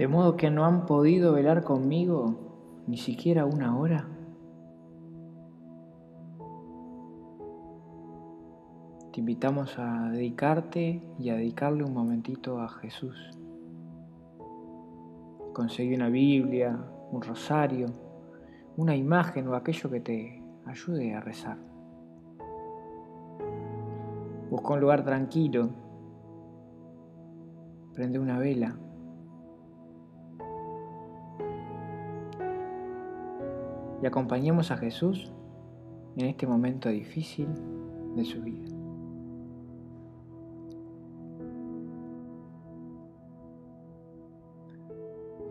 de modo que no han podido velar conmigo ni siquiera una hora. Te invitamos a dedicarte y a dedicarle un momentito a Jesús. Conseguí una Biblia, un rosario, una imagen o aquello que te ayude a rezar. Busca un lugar tranquilo, prende una vela y acompañemos a Jesús en este momento difícil de su vida.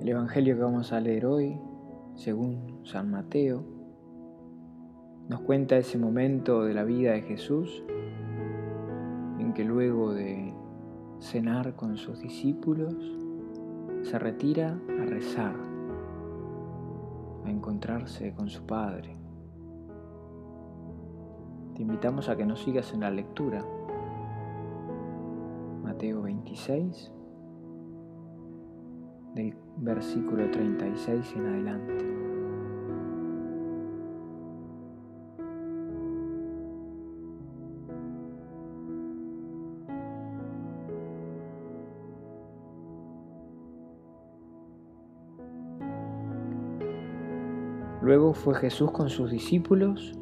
El Evangelio que vamos a leer hoy, según San Mateo, nos cuenta ese momento de la vida de Jesús en que luego de cenar con sus discípulos, se retira a rezar encontrarse con su Padre. Te invitamos a que nos sigas en la lectura. Mateo 26, del versículo 36 en adelante. Luego fue Jesús con sus discípulos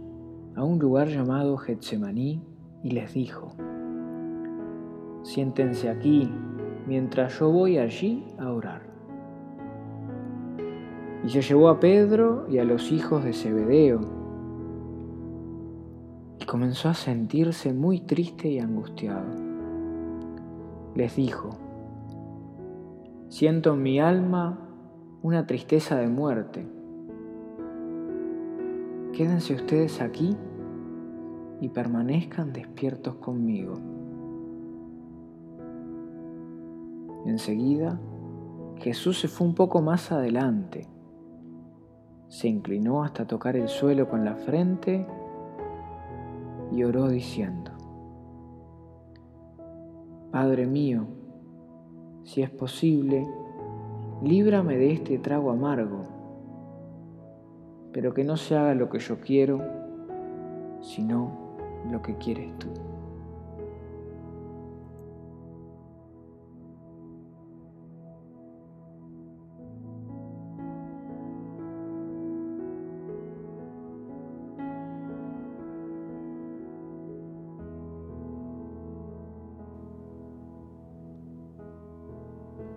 a un lugar llamado Getsemaní y les dijo, siéntense aquí mientras yo voy allí a orar. Y se llevó a Pedro y a los hijos de Zebedeo y comenzó a sentirse muy triste y angustiado. Les dijo, siento en mi alma una tristeza de muerte Quédense ustedes aquí y permanezcan despiertos conmigo. Enseguida, Jesús se fue un poco más adelante. Se inclinó hasta tocar el suelo con la frente y oró diciendo, Padre mío, si es posible, líbrame de este trago amargo pero que no se haga lo que yo quiero, sino lo que quieres tú.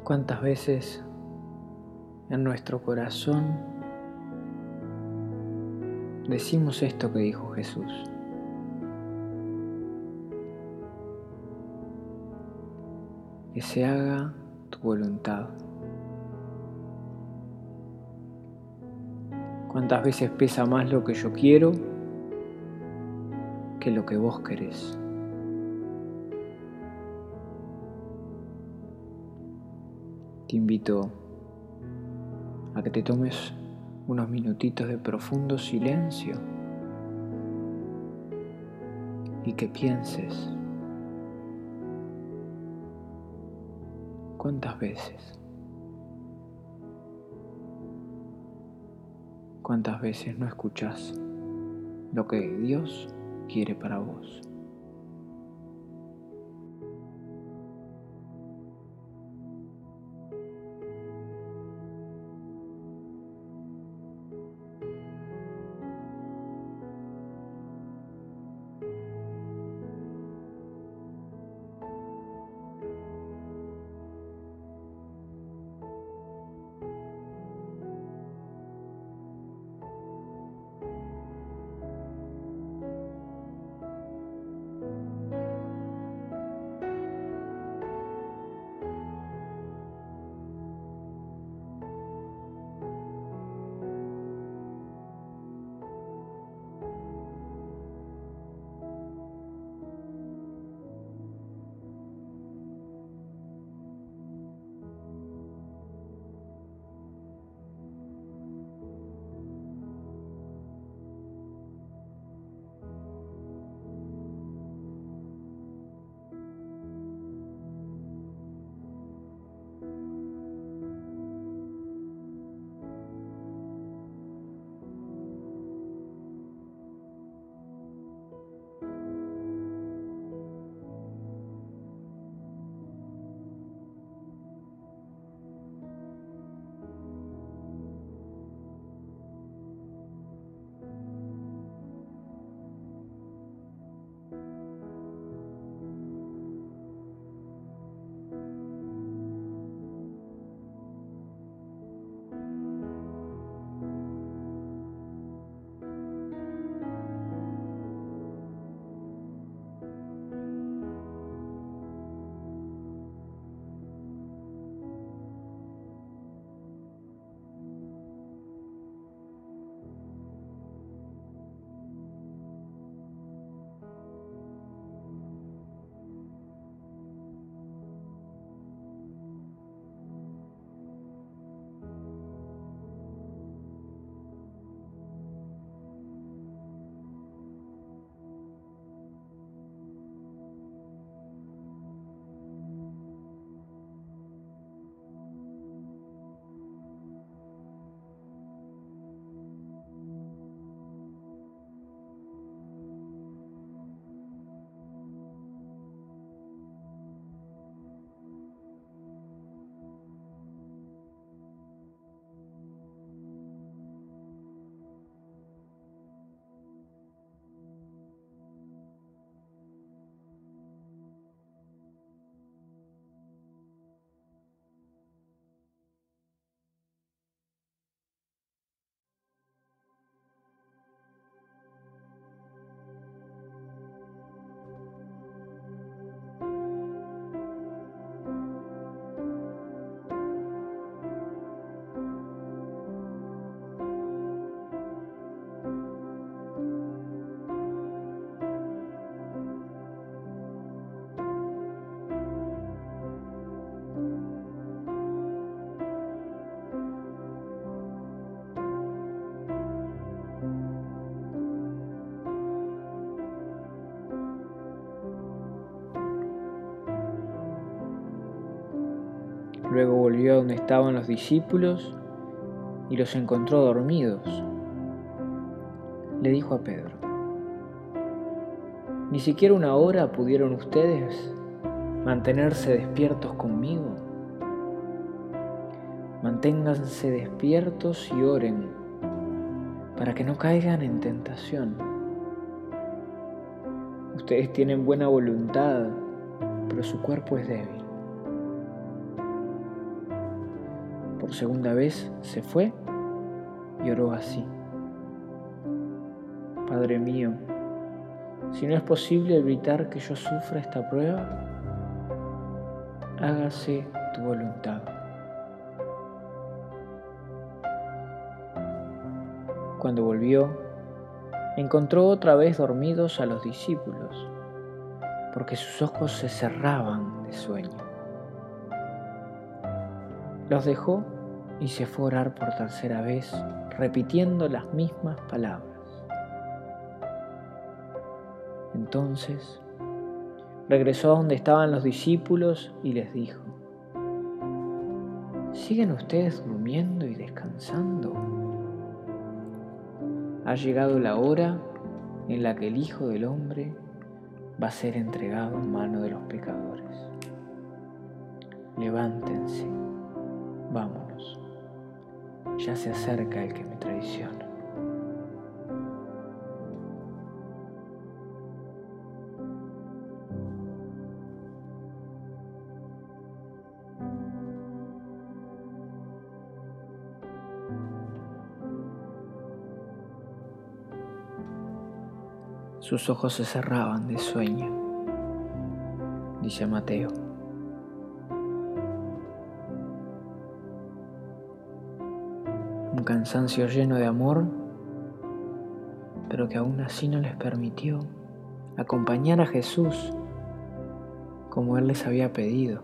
¿Cuántas veces en nuestro corazón decimos esto que dijo Jesús. Que se haga tu voluntad. ¿Cuántas veces pesa más lo que yo quiero que lo que vos querés? Te invito a que te tomes unos minutitos de profundo silencio y que pienses cuántas veces, cuántas veces no escuchas lo que Dios quiere para vos. Luego volvió a donde estaban los discípulos y los encontró dormidos. Le dijo a Pedro, ¿ni siquiera una hora pudieron ustedes mantenerse despiertos conmigo? Manténganse despiertos y oren para que no caigan en tentación. Ustedes tienen buena voluntad, pero su cuerpo es débil. Segunda vez se fue y oró así. Padre mío, si no es posible evitar que yo sufra esta prueba, hágase tu voluntad. Cuando volvió, encontró otra vez dormidos a los discípulos, porque sus ojos se cerraban de sueño. Los dejó y se fue a orar por tercera vez, repitiendo las mismas palabras. Entonces regresó a donde estaban los discípulos y les dijo, ¿siguen ustedes durmiendo y descansando? Ha llegado la hora en la que el Hijo del Hombre va a ser entregado en mano de los pecadores. Levántense vámonos, ya se acerca el que me traiciona. Sus ojos se cerraban de sueño, dice Mateo. Cansancio lleno de amor, pero que aún así no les permitió acompañar a Jesús como Él les había pedido.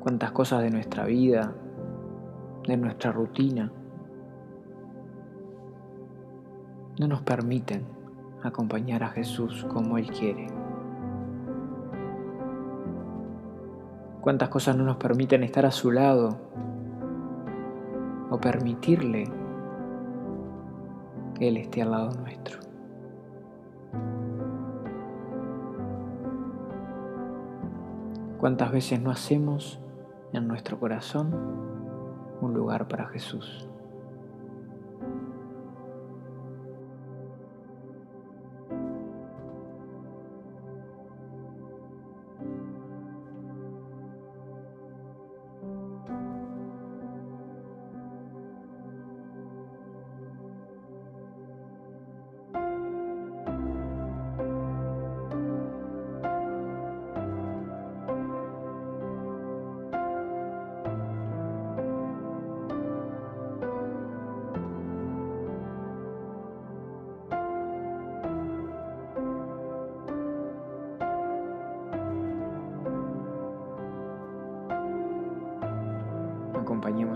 Cuántas cosas de nuestra vida, de nuestra rutina, no nos permiten acompañar a Jesús como Él quiere. Cuántas cosas no nos permiten estar a su lado o permitirle que Él esté al lado nuestro. ¿Cuántas veces no hacemos en nuestro corazón un lugar para Jesús?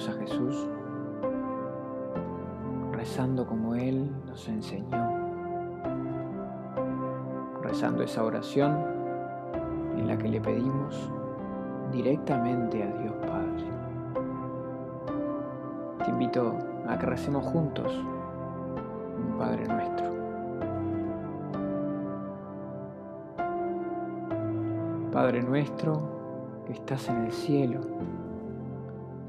A Jesús rezando como Él nos enseñó, rezando esa oración en la que le pedimos directamente a Dios Padre. Te invito a que recemos juntos un Padre nuestro. Padre nuestro que estás en el cielo,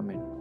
Amen.